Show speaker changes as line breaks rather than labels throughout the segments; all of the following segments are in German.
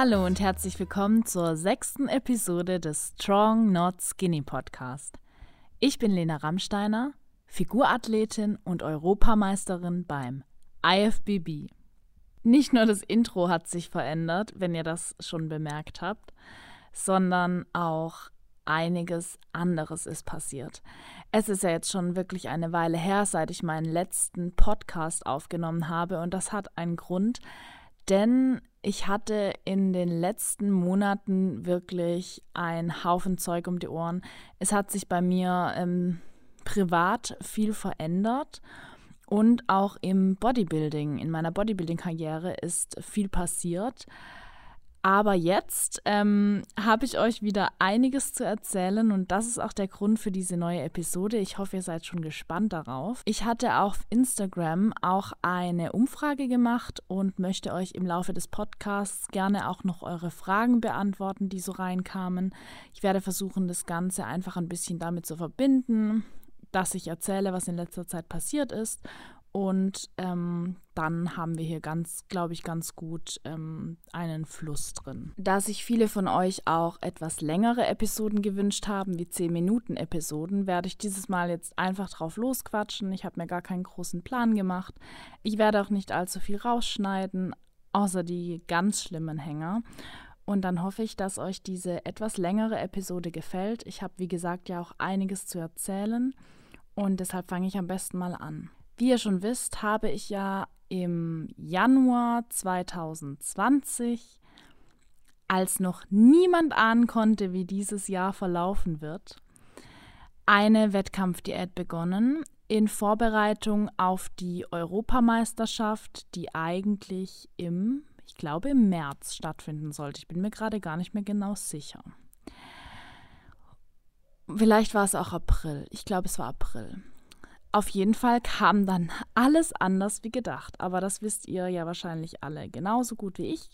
Hallo und herzlich willkommen zur sechsten Episode des Strong Not Skinny Podcast. Ich bin Lena Rammsteiner, Figurathletin und Europameisterin beim IFBB. Nicht nur das Intro hat sich verändert, wenn ihr das schon bemerkt habt, sondern auch einiges anderes ist passiert. Es ist ja jetzt schon wirklich eine Weile her, seit ich meinen letzten Podcast aufgenommen habe und das hat einen Grund, denn ich hatte in den letzten Monaten wirklich einen Haufen Zeug um die Ohren. Es hat sich bei mir ähm, privat viel verändert und auch im Bodybuilding, in meiner Bodybuilding-Karriere ist viel passiert. Aber jetzt ähm, habe ich euch wieder einiges zu erzählen und das ist auch der Grund für diese neue Episode. Ich hoffe, ihr seid schon gespannt darauf. Ich hatte auf Instagram auch eine Umfrage gemacht und möchte euch im Laufe des Podcasts gerne auch noch eure Fragen beantworten, die so reinkamen. Ich werde versuchen, das Ganze einfach ein bisschen damit zu verbinden, dass ich erzähle, was in letzter Zeit passiert ist und ähm, dann haben wir hier ganz, glaube ich, ganz gut ähm, einen Fluss drin. Da sich viele von euch auch etwas längere Episoden gewünscht haben, wie 10-Minuten-Episoden, werde ich dieses Mal jetzt einfach drauf losquatschen. Ich habe mir gar keinen großen Plan gemacht. Ich werde auch nicht allzu viel rausschneiden, außer die ganz schlimmen Hänger. Und dann hoffe ich, dass euch diese etwas längere Episode gefällt. Ich habe, wie gesagt, ja auch einiges zu erzählen. Und deshalb fange ich am besten mal an. Wie ihr schon wisst, habe ich ja im Januar 2020, als noch niemand ahnen konnte, wie dieses Jahr verlaufen wird, eine Wettkampfdiät begonnen in Vorbereitung auf die Europameisterschaft, die eigentlich im, ich glaube, im März stattfinden sollte. Ich bin mir gerade gar nicht mehr genau sicher. Vielleicht war es auch April. Ich glaube, es war April. Auf jeden Fall kam dann alles anders wie gedacht. Aber das wisst ihr ja wahrscheinlich alle genauso gut wie ich.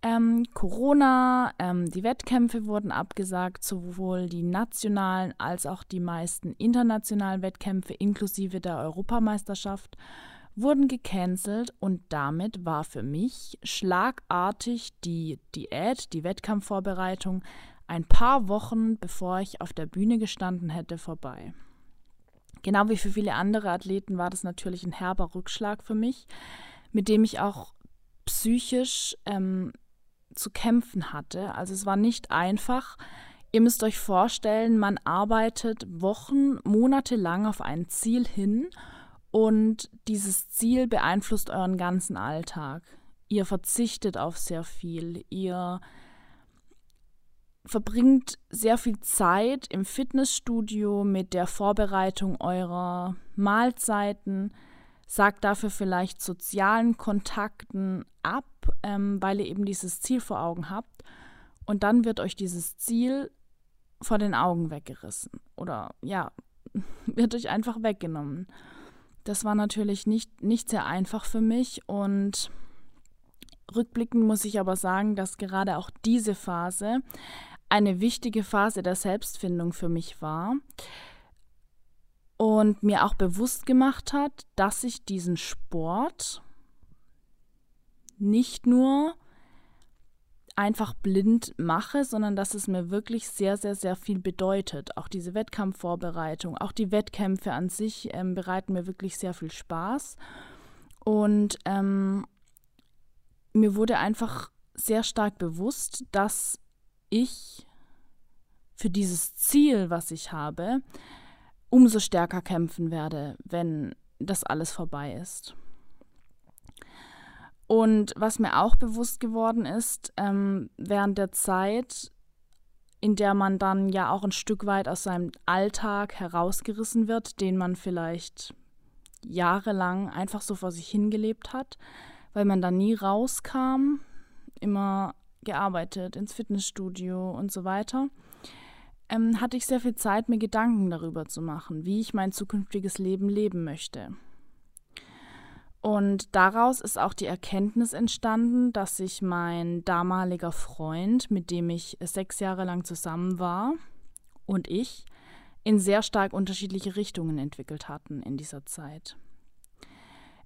Ähm, Corona, ähm, die Wettkämpfe wurden abgesagt, sowohl die nationalen als auch die meisten internationalen Wettkämpfe inklusive der Europameisterschaft wurden gecancelt und damit war für mich schlagartig die Diät, die Wettkampfvorbereitung ein paar Wochen bevor ich auf der Bühne gestanden hätte vorbei. Genau wie für viele andere Athleten war das natürlich ein herber Rückschlag für mich, mit dem ich auch psychisch ähm, zu kämpfen hatte. Also es war nicht einfach. Ihr müsst euch vorstellen, man arbeitet Wochen, Monate lang auf ein Ziel hin und dieses Ziel beeinflusst euren ganzen Alltag. Ihr verzichtet auf sehr viel, ihr verbringt sehr viel Zeit im Fitnessstudio mit der Vorbereitung eurer Mahlzeiten, sagt dafür vielleicht sozialen Kontakten ab, ähm, weil ihr eben dieses Ziel vor Augen habt. Und dann wird euch dieses Ziel vor den Augen weggerissen. Oder ja, wird euch einfach weggenommen. Das war natürlich nicht, nicht sehr einfach für mich und rückblickend muss ich aber sagen, dass gerade auch diese Phase eine wichtige Phase der Selbstfindung für mich war und mir auch bewusst gemacht hat, dass ich diesen Sport nicht nur einfach blind mache, sondern dass es mir wirklich sehr, sehr, sehr viel bedeutet. Auch diese Wettkampfvorbereitung, auch die Wettkämpfe an sich ähm, bereiten mir wirklich sehr viel Spaß. Und ähm, mir wurde einfach sehr stark bewusst, dass ich für dieses Ziel, was ich habe, umso stärker kämpfen werde, wenn das alles vorbei ist. Und was mir auch bewusst geworden ist, ähm, während der Zeit, in der man dann ja auch ein Stück weit aus seinem Alltag herausgerissen wird, den man vielleicht jahrelang einfach so vor sich hingelebt hat, weil man da nie rauskam, immer gearbeitet, ins Fitnessstudio und so weiter, ähm, hatte ich sehr viel Zeit, mir Gedanken darüber zu machen, wie ich mein zukünftiges Leben leben möchte. Und daraus ist auch die Erkenntnis entstanden, dass sich mein damaliger Freund, mit dem ich sechs Jahre lang zusammen war, und ich in sehr stark unterschiedliche Richtungen entwickelt hatten in dieser Zeit.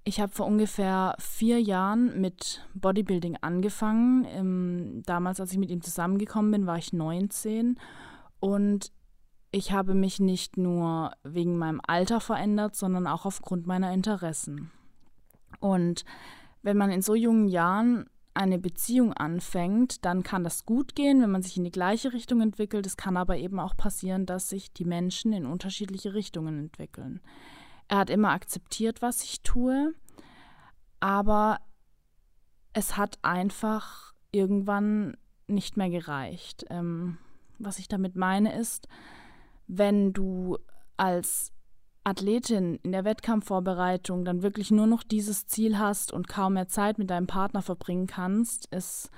Ich habe vor ungefähr vier Jahren mit Bodybuilding angefangen. Ähm, damals, als ich mit ihm zusammengekommen bin, war ich 19 und ich habe mich nicht nur wegen meinem Alter verändert, sondern auch aufgrund meiner Interessen. Und wenn man in so jungen Jahren eine Beziehung anfängt, dann kann das gut gehen, wenn man sich in die gleiche Richtung entwickelt. Es kann aber eben auch passieren, dass sich die Menschen in unterschiedliche Richtungen entwickeln. Er hat immer akzeptiert, was ich tue, aber es hat einfach irgendwann nicht mehr gereicht. Ähm, was ich damit meine ist, wenn du als Athletin in der Wettkampfvorbereitung dann wirklich nur noch dieses Ziel hast und kaum mehr Zeit mit deinem Partner verbringen kannst, es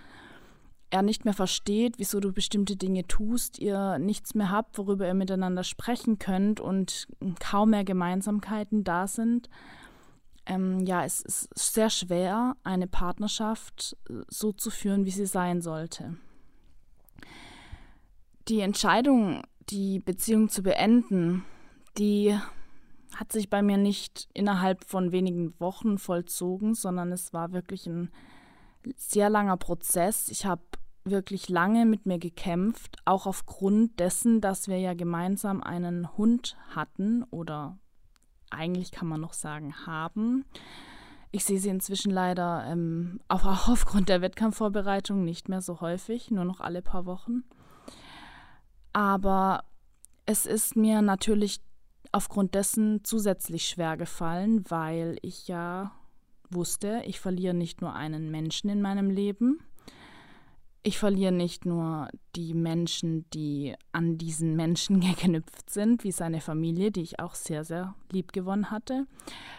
er nicht mehr versteht, wieso du bestimmte Dinge tust, ihr nichts mehr habt, worüber ihr miteinander sprechen könnt und kaum mehr Gemeinsamkeiten da sind. Ähm, ja, es ist sehr schwer, eine Partnerschaft äh, so zu führen, wie sie sein sollte. Die Entscheidung, die Beziehung zu beenden, die hat sich bei mir nicht innerhalb von wenigen Wochen vollzogen, sondern es war wirklich ein sehr langer Prozess. Ich habe wirklich lange mit mir gekämpft, auch aufgrund dessen, dass wir ja gemeinsam einen Hund hatten oder eigentlich kann man noch sagen haben. Ich sehe sie inzwischen leider ähm, auch aufgrund der Wettkampfvorbereitung nicht mehr so häufig, nur noch alle paar Wochen. Aber es ist mir natürlich aufgrund dessen zusätzlich schwer gefallen, weil ich ja wusste, ich verliere nicht nur einen Menschen in meinem Leben, ich verliere nicht nur die Menschen, die an diesen Menschen geknüpft sind, wie seine Familie, die ich auch sehr, sehr lieb gewonnen hatte,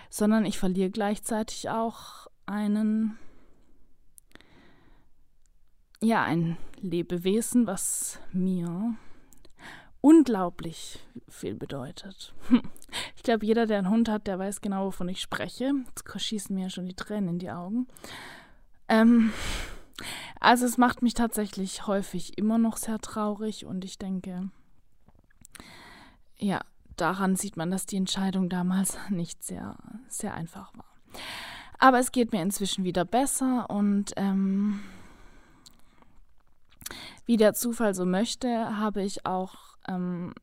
sondern ich verliere gleichzeitig auch einen, ja, ein Lebewesen, was mir unglaublich viel bedeutet. Ich glaube, jeder, der einen Hund hat, der weiß genau, wovon ich spreche. Jetzt schießen mir schon die Tränen in die Augen. Ähm, also es macht mich tatsächlich häufig immer noch sehr traurig und ich denke, ja, daran sieht man, dass die Entscheidung damals nicht sehr, sehr einfach war. Aber es geht mir inzwischen wieder besser und ähm, wie der Zufall so möchte, habe ich auch ähm,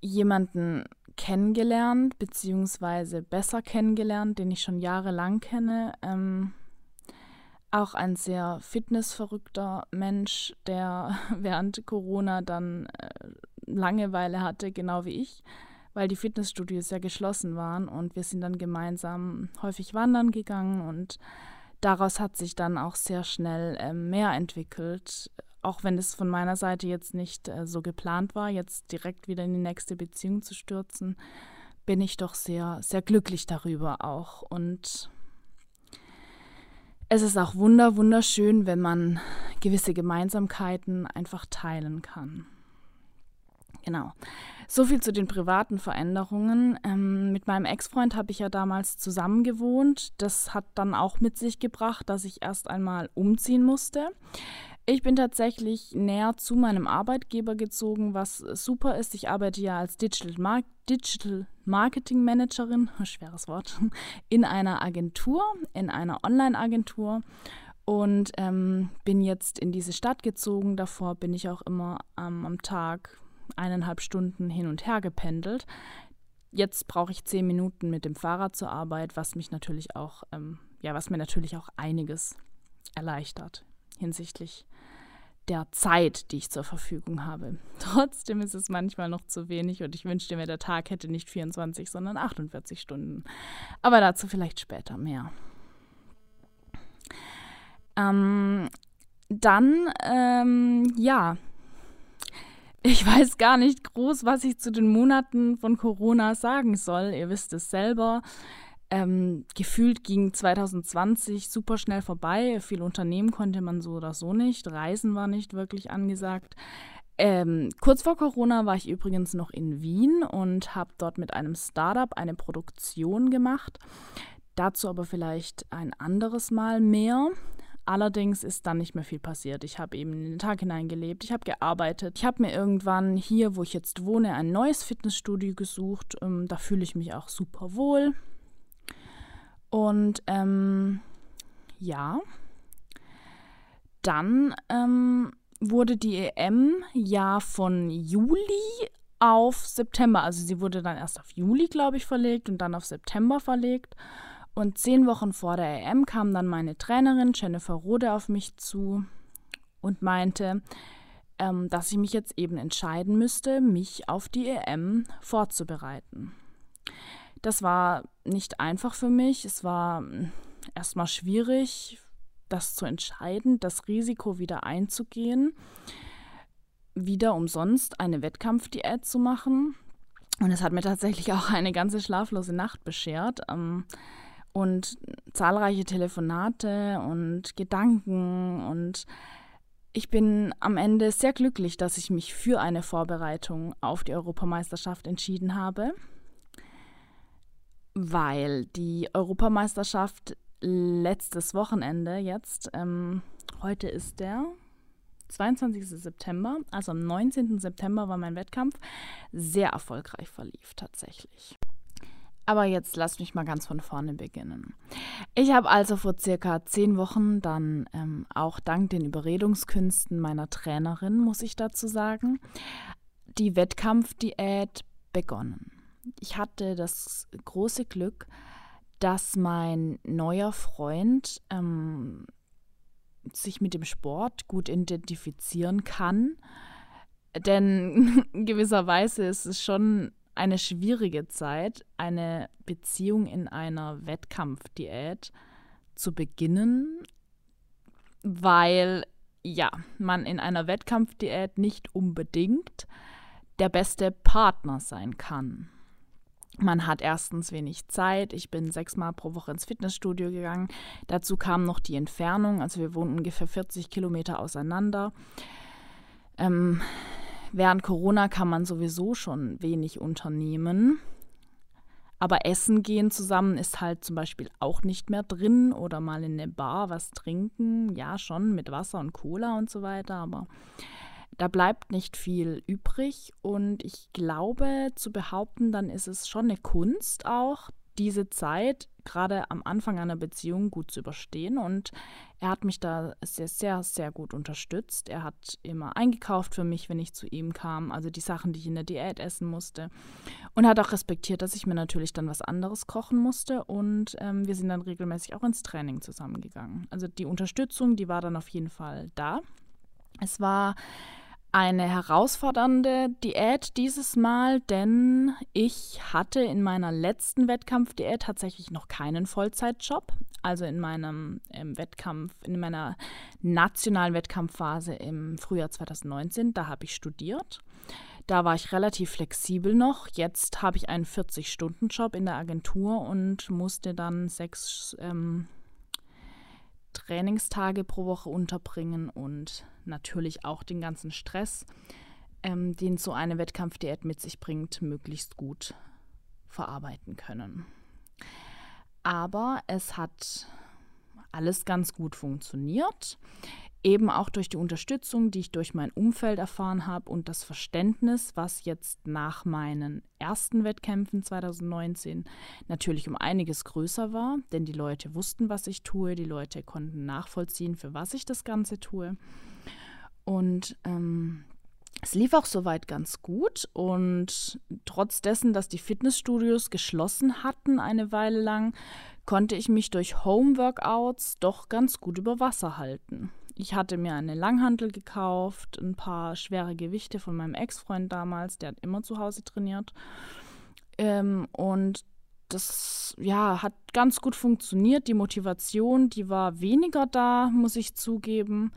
jemanden kennengelernt, beziehungsweise besser kennengelernt, den ich schon jahrelang kenne. Ähm, auch ein sehr fitnessverrückter Mensch, der während Corona dann äh, Langeweile hatte, genau wie ich, weil die Fitnessstudios ja geschlossen waren und wir sind dann gemeinsam häufig wandern gegangen und daraus hat sich dann auch sehr schnell äh, mehr entwickelt, auch wenn es von meiner Seite jetzt nicht äh, so geplant war, jetzt direkt wieder in die nächste Beziehung zu stürzen, bin ich doch sehr, sehr glücklich darüber auch. Und es ist auch wunder, wunderschön, wenn man gewisse Gemeinsamkeiten einfach teilen kann. Genau. So viel zu den privaten Veränderungen. Ähm, mit meinem Ex-Freund habe ich ja damals zusammen gewohnt. Das hat dann auch mit sich gebracht, dass ich erst einmal umziehen musste. Ich bin tatsächlich näher zu meinem Arbeitgeber gezogen, was super ist. Ich arbeite ja als Digital, Mar Digital Marketing Managerin, schweres Wort, in einer Agentur, in einer Online-Agentur und ähm, bin jetzt in diese Stadt gezogen. Davor bin ich auch immer ähm, am Tag eineinhalb Stunden hin und her gependelt. Jetzt brauche ich zehn Minuten mit dem Fahrrad zur Arbeit, was mich natürlich auch, ähm, ja, was mir natürlich auch einiges erleichtert hinsichtlich der Zeit, die ich zur Verfügung habe. Trotzdem ist es manchmal noch zu wenig und ich wünschte mir, der Tag hätte nicht 24, sondern 48 Stunden. Aber dazu vielleicht später mehr. Ähm, dann, ähm, ja, ich weiß gar nicht groß, was ich zu den Monaten von Corona sagen soll. Ihr wisst es selber. Ähm, gefühlt ging 2020 super schnell vorbei. Viele Unternehmen konnte man so oder so nicht. Reisen war nicht wirklich angesagt. Ähm, kurz vor Corona war ich übrigens noch in Wien und habe dort mit einem Startup eine Produktion gemacht. Dazu aber vielleicht ein anderes Mal mehr. Allerdings ist dann nicht mehr viel passiert. Ich habe eben in den Tag hineingelebt, ich habe gearbeitet. Ich habe mir irgendwann hier, wo ich jetzt wohne, ein neues Fitnessstudio gesucht. Ähm, da fühle ich mich auch super wohl. Und ähm, ja, dann ähm, wurde die EM ja von Juli auf September, also sie wurde dann erst auf Juli, glaube ich, verlegt und dann auf September verlegt. Und zehn Wochen vor der EM kam dann meine Trainerin Jennifer Rode auf mich zu und meinte, ähm, dass ich mich jetzt eben entscheiden müsste, mich auf die EM vorzubereiten. Das war nicht einfach für mich. Es war hm, erstmal schwierig, das zu entscheiden, das Risiko wieder einzugehen, wieder umsonst eine Wettkampfdiät zu machen. Und es hat mir tatsächlich auch eine ganze schlaflose Nacht beschert. Ähm, und zahlreiche Telefonate und Gedanken und ich bin am Ende sehr glücklich, dass ich mich für eine Vorbereitung auf die Europameisterschaft entschieden habe, weil die Europameisterschaft letztes Wochenende jetzt, ähm, heute ist der 22. September, also am 19. September war mein Wettkampf, sehr erfolgreich verlief tatsächlich. Aber jetzt lasst mich mal ganz von vorne beginnen. Ich habe also vor circa zehn Wochen dann ähm, auch dank den Überredungskünsten meiner Trainerin, muss ich dazu sagen, die Wettkampfdiät begonnen. Ich hatte das große Glück, dass mein neuer Freund ähm, sich mit dem Sport gut identifizieren kann. Denn gewisserweise ist es schon eine schwierige Zeit, eine Beziehung in einer Wettkampfdiät zu beginnen, weil ja, man in einer Wettkampfdiät nicht unbedingt der beste Partner sein kann. Man hat erstens wenig Zeit. Ich bin sechsmal pro Woche ins Fitnessstudio gegangen. Dazu kam noch die Entfernung. Also wir wohnen ungefähr 40 Kilometer auseinander. Ähm, Während Corona kann man sowieso schon wenig unternehmen. Aber Essen gehen zusammen ist halt zum Beispiel auch nicht mehr drin oder mal in eine Bar was trinken. Ja, schon mit Wasser und Cola und so weiter, aber da bleibt nicht viel übrig. Und ich glaube zu behaupten, dann ist es schon eine Kunst auch, diese Zeit gerade am Anfang einer Beziehung gut zu überstehen. Und er hat mich da sehr, sehr, sehr gut unterstützt. Er hat immer eingekauft für mich, wenn ich zu ihm kam, also die Sachen, die ich in der Diät essen musste. Und hat auch respektiert, dass ich mir natürlich dann was anderes kochen musste. Und ähm, wir sind dann regelmäßig auch ins Training zusammengegangen. Also die Unterstützung, die war dann auf jeden Fall da. Es war eine herausfordernde Diät dieses Mal, denn ich hatte in meiner letzten Wettkampfdiät tatsächlich noch keinen Vollzeitjob. Also in meinem Wettkampf, in meiner nationalen Wettkampfphase im Frühjahr 2019, da habe ich studiert. Da war ich relativ flexibel noch. Jetzt habe ich einen 40-Stunden-Job in der Agentur und musste dann sechs ähm, Trainingstage pro Woche unterbringen und natürlich auch den ganzen Stress, ähm, den so eine Wettkampfdiät mit sich bringt, möglichst gut verarbeiten können. Aber es hat alles ganz gut funktioniert eben auch durch die Unterstützung, die ich durch mein Umfeld erfahren habe und das Verständnis, was jetzt nach meinen ersten Wettkämpfen 2019 natürlich um einiges größer war, denn die Leute wussten, was ich tue, die Leute konnten nachvollziehen, für was ich das Ganze tue. Und ähm, es lief auch soweit ganz gut und trotz dessen, dass die Fitnessstudios geschlossen hatten eine Weile lang, konnte ich mich durch Home-Workouts doch ganz gut über Wasser halten. Ich hatte mir eine Langhantel gekauft, ein paar schwere Gewichte von meinem Ex-Freund damals, der hat immer zu Hause trainiert. Ähm, und das ja, hat ganz gut funktioniert. Die Motivation, die war weniger da, muss ich zugeben.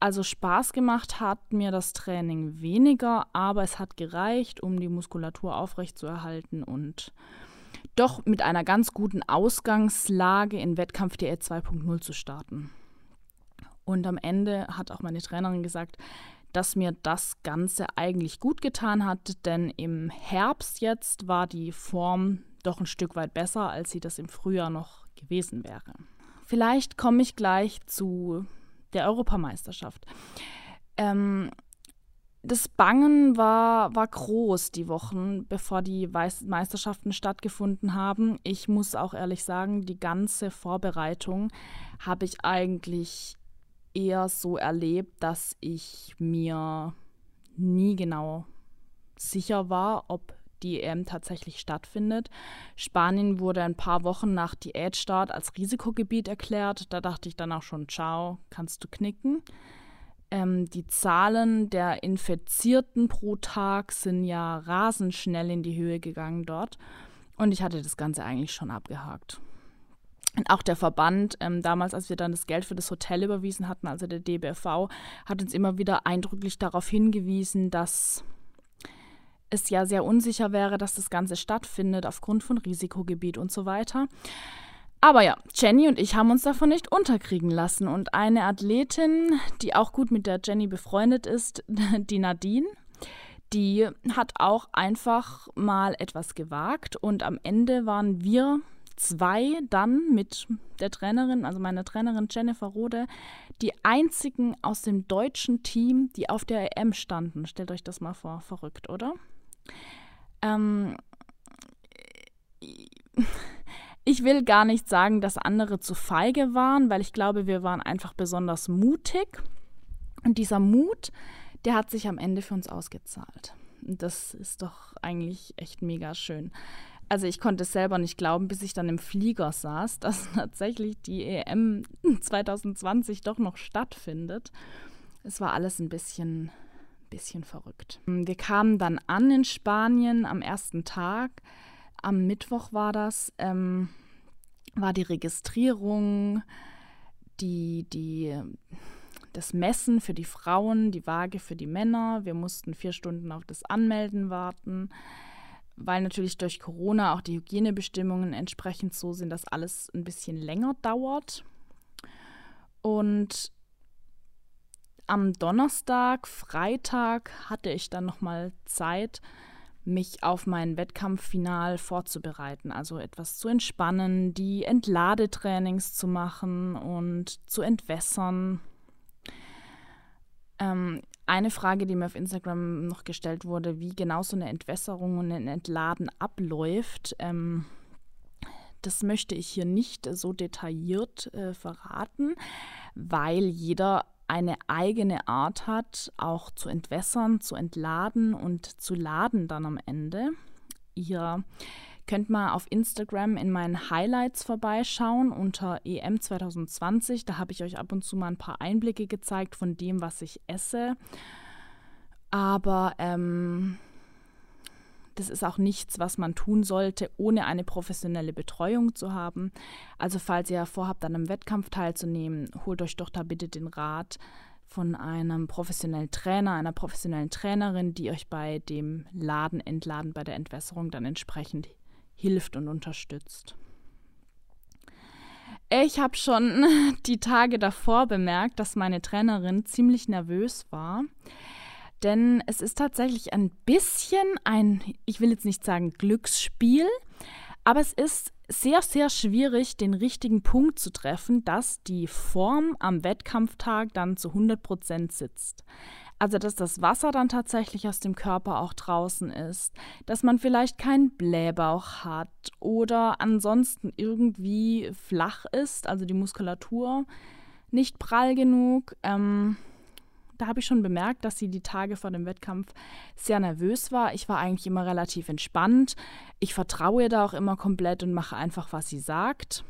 Also Spaß gemacht hat mir das Training weniger, aber es hat gereicht, um die Muskulatur aufrechtzuerhalten und doch mit einer ganz guten Ausgangslage in Wettkampf DL 2.0 zu starten. Und am Ende hat auch meine Trainerin gesagt, dass mir das Ganze eigentlich gut getan hat, denn im Herbst jetzt war die Form doch ein Stück weit besser, als sie das im Frühjahr noch gewesen wäre. Vielleicht komme ich gleich zu der Europameisterschaft. Ähm, das Bangen war, war groß die Wochen, bevor die Meisterschaften stattgefunden haben. Ich muss auch ehrlich sagen, die ganze Vorbereitung habe ich eigentlich eher so erlebt, dass ich mir nie genau sicher war, ob die EM tatsächlich stattfindet. Spanien wurde ein paar Wochen nach Diätstart als Risikogebiet erklärt. Da dachte ich dann auch schon, ciao, kannst du knicken. Ähm, die Zahlen der Infizierten pro Tag sind ja rasend schnell in die Höhe gegangen dort. Und ich hatte das Ganze eigentlich schon abgehakt. Und auch der Verband, ähm, damals, als wir dann das Geld für das Hotel überwiesen hatten, also der DBFV, hat uns immer wieder eindrücklich darauf hingewiesen, dass es ja sehr unsicher wäre, dass das Ganze stattfindet aufgrund von Risikogebiet und so weiter. Aber ja, Jenny und ich haben uns davon nicht unterkriegen lassen. Und eine Athletin, die auch gut mit der Jenny befreundet ist, die Nadine, die hat auch einfach mal etwas gewagt. Und am Ende waren wir zwei dann mit der Trainerin, also meiner Trainerin Jennifer Rode, die einzigen aus dem deutschen Team, die auf der EM standen. Stellt euch das mal vor, verrückt, oder? Ähm, ich will gar nicht sagen, dass andere zu feige waren, weil ich glaube, wir waren einfach besonders mutig. Und dieser Mut, der hat sich am Ende für uns ausgezahlt. Das ist doch eigentlich echt mega schön. Also ich konnte es selber nicht glauben, bis ich dann im Flieger saß, dass tatsächlich die EM 2020 doch noch stattfindet. Es war alles ein bisschen, bisschen verrückt. Wir kamen dann an in Spanien am ersten Tag am Mittwoch war das, ähm, war die Registrierung, die, die, das Messen für die Frauen, die Waage für die Männer. Wir mussten vier Stunden auf das Anmelden warten, weil natürlich durch Corona auch die Hygienebestimmungen entsprechend so sind, dass alles ein bisschen länger dauert. Und am Donnerstag, Freitag hatte ich dann noch mal Zeit, mich auf mein Wettkampffinal vorzubereiten, also etwas zu entspannen, die Entladetrainings zu machen und zu entwässern. Ähm, eine Frage, die mir auf Instagram noch gestellt wurde, wie genau so eine Entwässerung und ein Entladen abläuft, ähm, das möchte ich hier nicht so detailliert äh, verraten, weil jeder eine eigene Art hat, auch zu entwässern, zu entladen und zu laden dann am Ende. Ihr könnt mal auf Instagram in meinen Highlights vorbeischauen unter EM 2020. Da habe ich euch ab und zu mal ein paar Einblicke gezeigt von dem, was ich esse. Aber ähm, das ist auch nichts, was man tun sollte, ohne eine professionelle Betreuung zu haben. Also falls ihr vorhabt, an einem Wettkampf teilzunehmen, holt euch doch da bitte den Rat von einem professionellen Trainer, einer professionellen Trainerin, die euch bei dem Laden, Entladen, bei der Entwässerung dann entsprechend hilft und unterstützt. Ich habe schon die Tage davor bemerkt, dass meine Trainerin ziemlich nervös war denn es ist tatsächlich ein bisschen ein, ich will jetzt nicht sagen Glücksspiel, aber es ist sehr, sehr schwierig, den richtigen Punkt zu treffen, dass die Form am Wettkampftag dann zu 100 Prozent sitzt. Also, dass das Wasser dann tatsächlich aus dem Körper auch draußen ist, dass man vielleicht keinen Blähbauch hat oder ansonsten irgendwie flach ist, also die Muskulatur nicht prall genug. Ähm, da habe ich schon bemerkt, dass sie die Tage vor dem Wettkampf sehr nervös war. Ich war eigentlich immer relativ entspannt. Ich vertraue ihr da auch immer komplett und mache einfach, was sie sagt.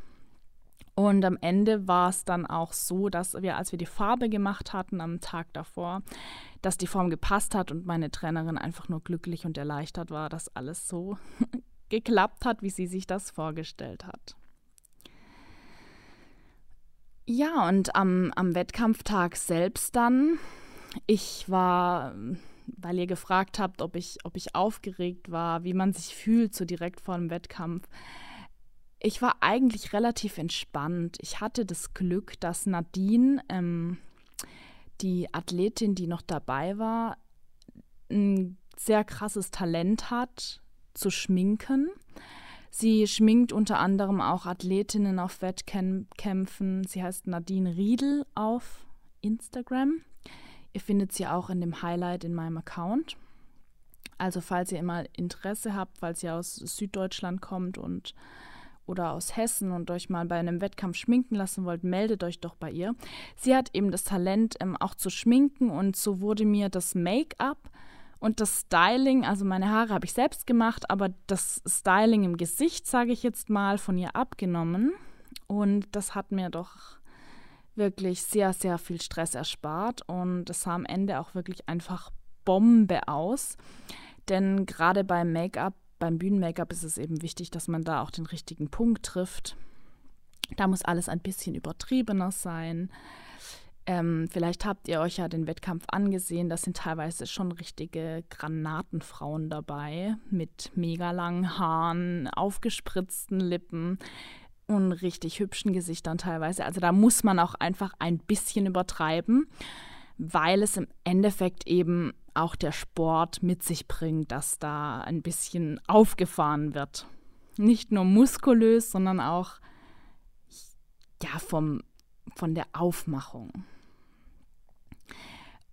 Und am Ende war es dann auch so, dass wir, als wir die Farbe gemacht hatten am Tag davor, dass die Form gepasst hat und meine Trainerin einfach nur glücklich und erleichtert war, dass alles so geklappt hat, wie sie sich das vorgestellt hat. Ja, und am, am Wettkampftag selbst dann, ich war, weil ihr gefragt habt, ob ich, ob ich aufgeregt war, wie man sich fühlt so direkt vor dem Wettkampf. Ich war eigentlich relativ entspannt. Ich hatte das Glück, dass Nadine, ähm, die Athletin, die noch dabei war, ein sehr krasses Talent hat zu schminken. Sie schminkt unter anderem auch Athletinnen auf Wettkämpfen. Sie heißt Nadine Riedel auf Instagram. Ihr findet sie auch in dem Highlight in meinem Account. Also falls ihr immer Interesse habt, falls ihr aus Süddeutschland kommt und oder aus Hessen und euch mal bei einem Wettkampf schminken lassen wollt, meldet euch doch bei ihr. Sie hat eben das Talent, ähm, auch zu schminken und so wurde mir das Make-up und das Styling, also meine Haare habe ich selbst gemacht, aber das Styling im Gesicht, sage ich jetzt mal, von ihr abgenommen. Und das hat mir doch wirklich sehr, sehr viel Stress erspart und es sah am Ende auch wirklich einfach Bombe aus. Denn gerade beim Make-up, beim Bühnen-Make-up ist es eben wichtig, dass man da auch den richtigen Punkt trifft. Da muss alles ein bisschen übertriebener sein. Ähm, vielleicht habt ihr euch ja den Wettkampf angesehen. Das sind teilweise schon richtige Granatenfrauen dabei mit mega langen Haaren, aufgespritzten Lippen und richtig hübschen Gesichtern teilweise. Also da muss man auch einfach ein bisschen übertreiben, weil es im Endeffekt eben auch der Sport mit sich bringt, dass da ein bisschen aufgefahren wird. Nicht nur muskulös, sondern auch ja, vom, von der Aufmachung.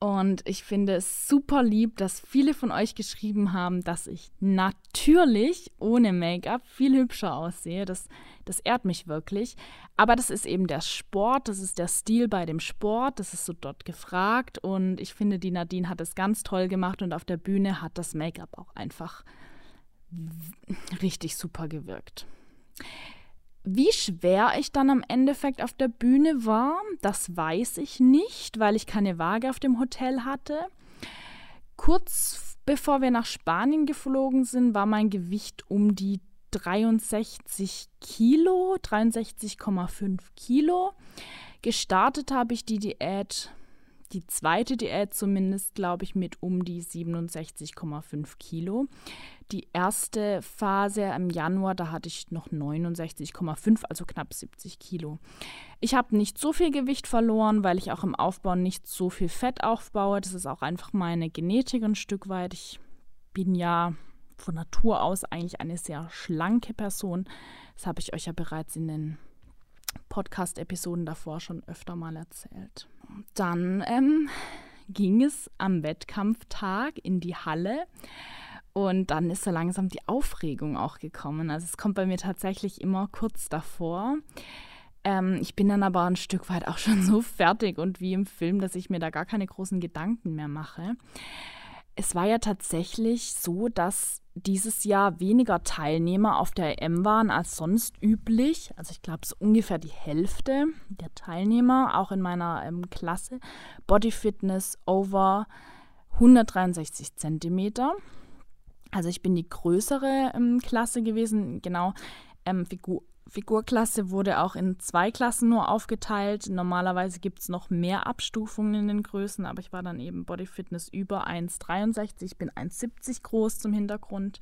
Und ich finde es super lieb, dass viele von euch geschrieben haben, dass ich natürlich ohne Make-up viel hübscher aussehe. Das, das ehrt mich wirklich. Aber das ist eben der Sport, das ist der Stil bei dem Sport, das ist so dort gefragt. Und ich finde, die Nadine hat es ganz toll gemacht und auf der Bühne hat das Make-up auch einfach richtig super gewirkt. Wie schwer ich dann am Endeffekt auf der Bühne war, das weiß ich nicht, weil ich keine Waage auf dem Hotel hatte. Kurz bevor wir nach Spanien geflogen sind, war mein Gewicht um die 63 Kilo, 63,5 Kilo. Gestartet habe ich die Diät die zweite Diät zumindest, glaube ich, mit um die 67,5 Kilo. Die erste Phase im Januar, da hatte ich noch 69,5, also knapp 70 Kilo. Ich habe nicht so viel Gewicht verloren, weil ich auch im Aufbau nicht so viel Fett aufbaue. Das ist auch einfach meine Genetik ein Stück weit. Ich bin ja von Natur aus eigentlich eine sehr schlanke Person. Das habe ich euch ja bereits in den Podcast-Episoden davor schon öfter mal erzählt. Dann ähm, ging es am Wettkampftag in die Halle. Und dann ist so langsam die Aufregung auch gekommen. Also es kommt bei mir tatsächlich immer kurz davor. Ähm, ich bin dann aber ein Stück weit auch schon so fertig und wie im Film, dass ich mir da gar keine großen Gedanken mehr mache. Es war ja tatsächlich so, dass dieses Jahr weniger Teilnehmer auf der EM waren als sonst üblich. Also ich glaube, so ungefähr die Hälfte der Teilnehmer, auch in meiner ähm, Klasse. Body Fitness over 163 Zentimeter. Also ich bin die größere ähm, Klasse gewesen, genau. Ähm, Figur Figurklasse wurde auch in zwei Klassen nur aufgeteilt. Normalerweise gibt es noch mehr Abstufungen in den Größen, aber ich war dann eben Body Fitness über 1,63. Ich bin 1,70 groß zum Hintergrund.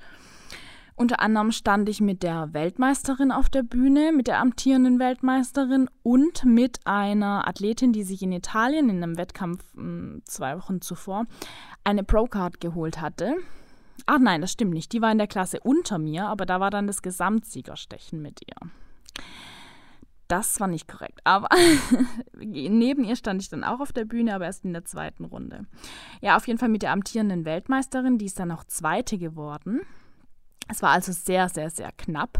Unter anderem stand ich mit der Weltmeisterin auf der Bühne, mit der amtierenden Weltmeisterin und mit einer Athletin, die sich in Italien in einem Wettkampf hm, zwei Wochen zuvor eine Pro-Card geholt hatte. Ach nein, das stimmt nicht. Die war in der Klasse unter mir, aber da war dann das Gesamtsiegerstechen mit ihr. Das war nicht korrekt. Aber neben ihr stand ich dann auch auf der Bühne, aber erst in der zweiten Runde. Ja, auf jeden Fall mit der amtierenden Weltmeisterin, die ist dann auch Zweite geworden. Es war also sehr, sehr, sehr knapp.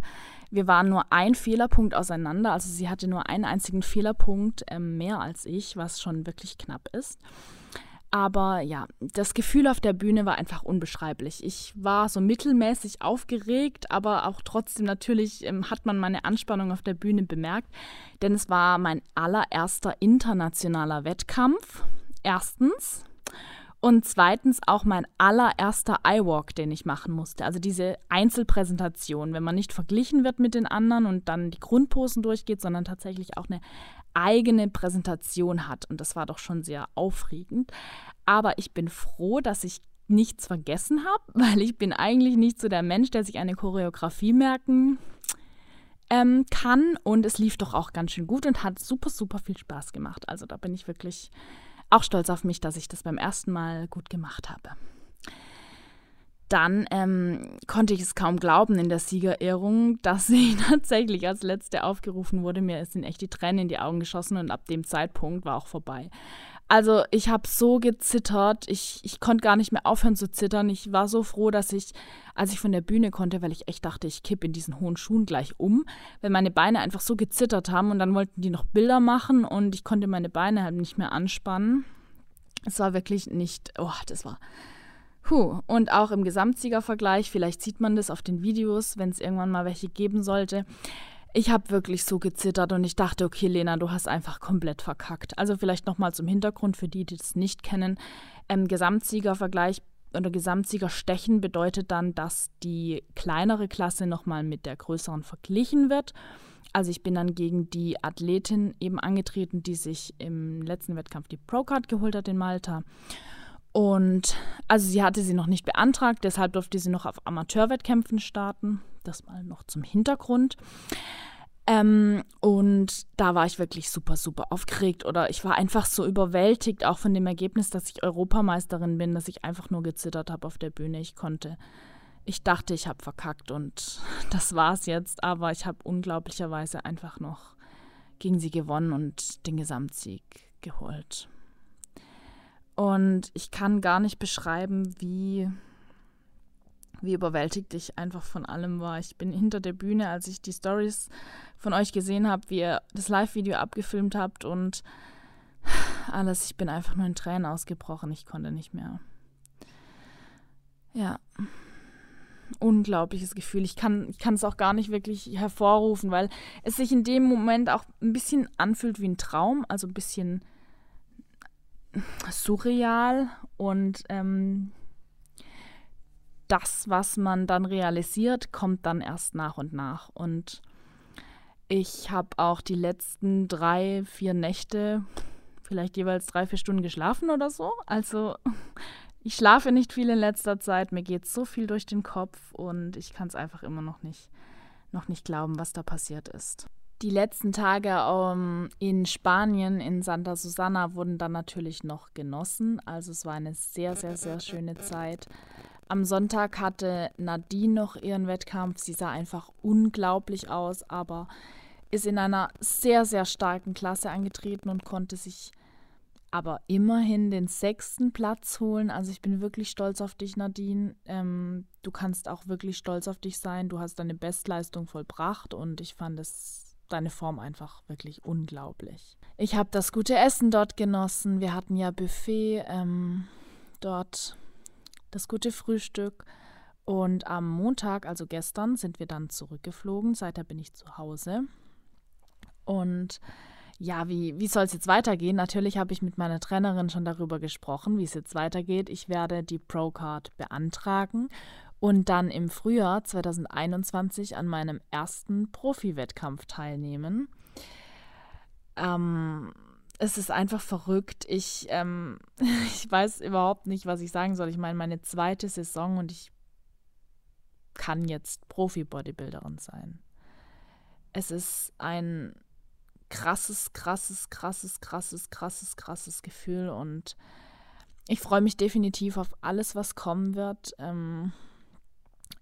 Wir waren nur ein Fehlerpunkt auseinander. Also sie hatte nur einen einzigen Fehlerpunkt äh, mehr als ich, was schon wirklich knapp ist. Aber ja, das Gefühl auf der Bühne war einfach unbeschreiblich. Ich war so mittelmäßig aufgeregt, aber auch trotzdem natürlich ähm, hat man meine Anspannung auf der Bühne bemerkt, denn es war mein allererster internationaler Wettkampf. Erstens. Und zweitens auch mein allererster iWalk, den ich machen musste. Also diese Einzelpräsentation, wenn man nicht verglichen wird mit den anderen und dann die Grundposen durchgeht, sondern tatsächlich auch eine eigene Präsentation hat. Und das war doch schon sehr aufregend. Aber ich bin froh, dass ich nichts vergessen habe, weil ich bin eigentlich nicht so der Mensch, der sich eine Choreografie merken ähm, kann. Und es lief doch auch ganz schön gut und hat super, super viel Spaß gemacht. Also da bin ich wirklich auch stolz auf mich, dass ich das beim ersten Mal gut gemacht habe. Dann ähm, konnte ich es kaum glauben in der Siegerehrung, dass sie tatsächlich als letzte aufgerufen wurde. Mir sind echt die Tränen in die Augen geschossen und ab dem Zeitpunkt war auch vorbei. Also ich habe so gezittert, ich, ich konnte gar nicht mehr aufhören zu zittern. Ich war so froh, dass ich, als ich von der Bühne konnte, weil ich echt dachte, ich kippe in diesen hohen Schuhen gleich um, weil meine Beine einfach so gezittert haben und dann wollten die noch Bilder machen und ich konnte meine Beine halt nicht mehr anspannen. Es war wirklich nicht, oh, das war, Puh, und auch im Gesamtsiegervergleich, vielleicht sieht man das auf den Videos, wenn es irgendwann mal welche geben sollte. Ich habe wirklich so gezittert und ich dachte, okay, Lena, du hast einfach komplett verkackt. Also vielleicht nochmal zum Hintergrund für die, die das nicht kennen. Ähm, Gesamtsiegervergleich oder Gesamtsiegerstechen bedeutet dann, dass die kleinere Klasse nochmal mit der größeren verglichen wird. Also ich bin dann gegen die Athletin eben angetreten, die sich im letzten Wettkampf die Pro-Card geholt hat in Malta. Und also sie hatte sie noch nicht beantragt, deshalb durfte sie noch auf Amateurwettkämpfen starten. Das mal noch zum Hintergrund. Ähm, und da war ich wirklich super, super aufgeregt oder ich war einfach so überwältigt, auch von dem Ergebnis, dass ich Europameisterin bin, dass ich einfach nur gezittert habe auf der Bühne. Ich konnte, ich dachte, ich habe verkackt und das war es jetzt, aber ich habe unglaublicherweise einfach noch gegen sie gewonnen und den Gesamtsieg geholt. Und ich kann gar nicht beschreiben, wie, wie überwältigt ich einfach von allem war. Ich bin hinter der Bühne, als ich die Stories von euch gesehen habe, wie ihr das Live-Video abgefilmt habt und alles. Ich bin einfach nur in Tränen ausgebrochen. Ich konnte nicht mehr. Ja. Unglaubliches Gefühl. Ich kann, ich kann es auch gar nicht wirklich hervorrufen, weil es sich in dem Moment auch ein bisschen anfühlt wie ein Traum, also ein bisschen surreal und ähm, das, was man dann realisiert, kommt dann erst nach und nach. Und ich habe auch die letzten drei, vier Nächte vielleicht jeweils drei, vier Stunden geschlafen oder so. Also ich schlafe nicht viel in letzter Zeit. Mir geht so viel durch den Kopf und ich kann es einfach immer noch nicht, noch nicht glauben, was da passiert ist. Die letzten Tage um, ähm, in Spanien, in Santa Susana, wurden dann natürlich noch genossen. Also es war eine sehr, sehr, sehr schöne Zeit. Am Sonntag hatte Nadine noch ihren Wettkampf. Sie sah einfach unglaublich aus, aber ist in einer sehr, sehr starken Klasse angetreten und konnte sich aber immerhin den sechsten Platz holen. Also ich bin wirklich stolz auf dich, Nadine. Ähm, du kannst auch wirklich stolz auf dich sein. Du hast deine Bestleistung vollbracht und ich fand es deine Form einfach wirklich unglaublich. Ich habe das gute Essen dort genossen. Wir hatten ja Buffet ähm, dort, das gute Frühstück. Und am Montag, also gestern, sind wir dann zurückgeflogen. Seither bin ich zu Hause. Und ja, wie, wie soll es jetzt weitergehen? Natürlich habe ich mit meiner Trainerin schon darüber gesprochen, wie es jetzt weitergeht. Ich werde die Pro-Card beantragen und dann im Frühjahr 2021 an meinem ersten Profi-Wettkampf teilnehmen. Ähm, es ist einfach verrückt. Ich, ähm, ich weiß überhaupt nicht, was ich sagen soll. Ich meine, meine zweite Saison und ich kann jetzt Profi-Bodybuilderin sein. Es ist ein krasses, krasses, krasses, krasses, krasses, krasses Gefühl und ich freue mich definitiv auf alles, was kommen wird. Ähm,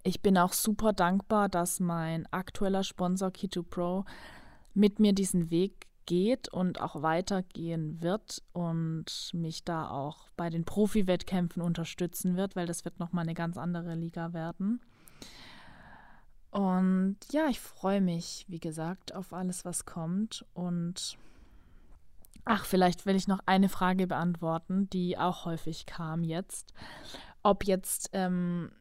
ich bin auch super dankbar, dass mein aktueller Sponsor Keto Pro mit mir diesen Weg geht und auch weitergehen wird und mich da auch bei den Profi-Wettkämpfen unterstützen wird, weil das wird nochmal eine ganz andere Liga werden. Und ja, ich freue mich, wie gesagt, auf alles, was kommt. Und ach, vielleicht will ich noch eine Frage beantworten, die auch häufig kam jetzt. Ob jetzt ähm,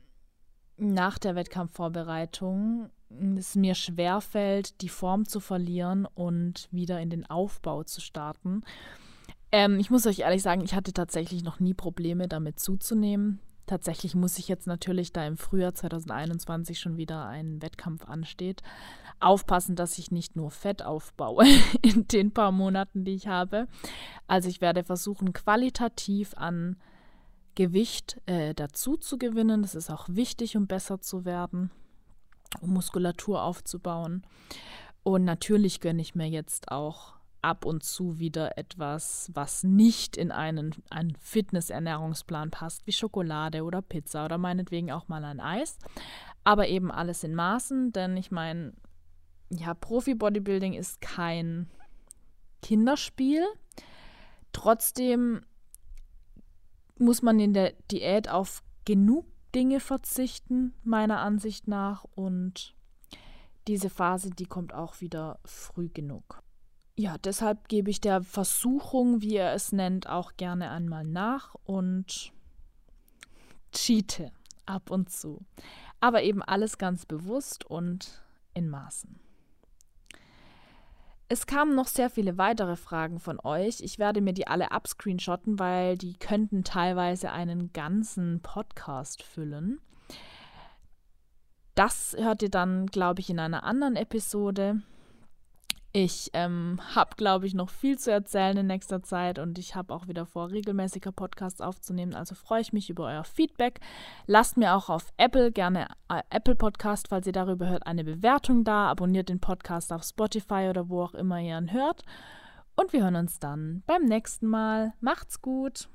nach der Wettkampfvorbereitung es mir schwerfällt, die Form zu verlieren und wieder in den Aufbau zu starten. Ähm, ich muss euch ehrlich sagen, ich hatte tatsächlich noch nie Probleme damit zuzunehmen. Tatsächlich muss ich jetzt natürlich, da im Frühjahr 2021 schon wieder ein Wettkampf ansteht, aufpassen, dass ich nicht nur Fett aufbaue in den paar Monaten, die ich habe. Also ich werde versuchen, qualitativ an Gewicht äh, dazu zu gewinnen. Das ist auch wichtig, um besser zu werden, um Muskulatur aufzubauen. Und natürlich gönne ich mir jetzt auch ab und zu wieder etwas, was nicht in einen, einen Fitness-Ernährungsplan passt, wie Schokolade oder Pizza oder meinetwegen auch mal ein Eis. Aber eben alles in Maßen, denn ich meine, ja, Profi-Bodybuilding ist kein Kinderspiel. Trotzdem muss man in der Diät auf genug Dinge verzichten, meiner Ansicht nach. Und diese Phase, die kommt auch wieder früh genug. Ja, deshalb gebe ich der Versuchung, wie er es nennt, auch gerne einmal nach und cheate ab und zu. Aber eben alles ganz bewusst und in Maßen. Es kamen noch sehr viele weitere Fragen von euch. Ich werde mir die alle abscreenshotten, weil die könnten teilweise einen ganzen Podcast füllen. Das hört ihr dann, glaube ich, in einer anderen Episode. Ich ähm, habe, glaube ich, noch viel zu erzählen in nächster Zeit und ich habe auch wieder vor, regelmäßiger Podcasts aufzunehmen. Also freue ich mich über euer Feedback. Lasst mir auch auf Apple gerne äh, Apple Podcast, falls ihr darüber hört, eine Bewertung da. Abonniert den Podcast auf Spotify oder wo auch immer ihr ihn hört. Und wir hören uns dann beim nächsten Mal. Macht's gut!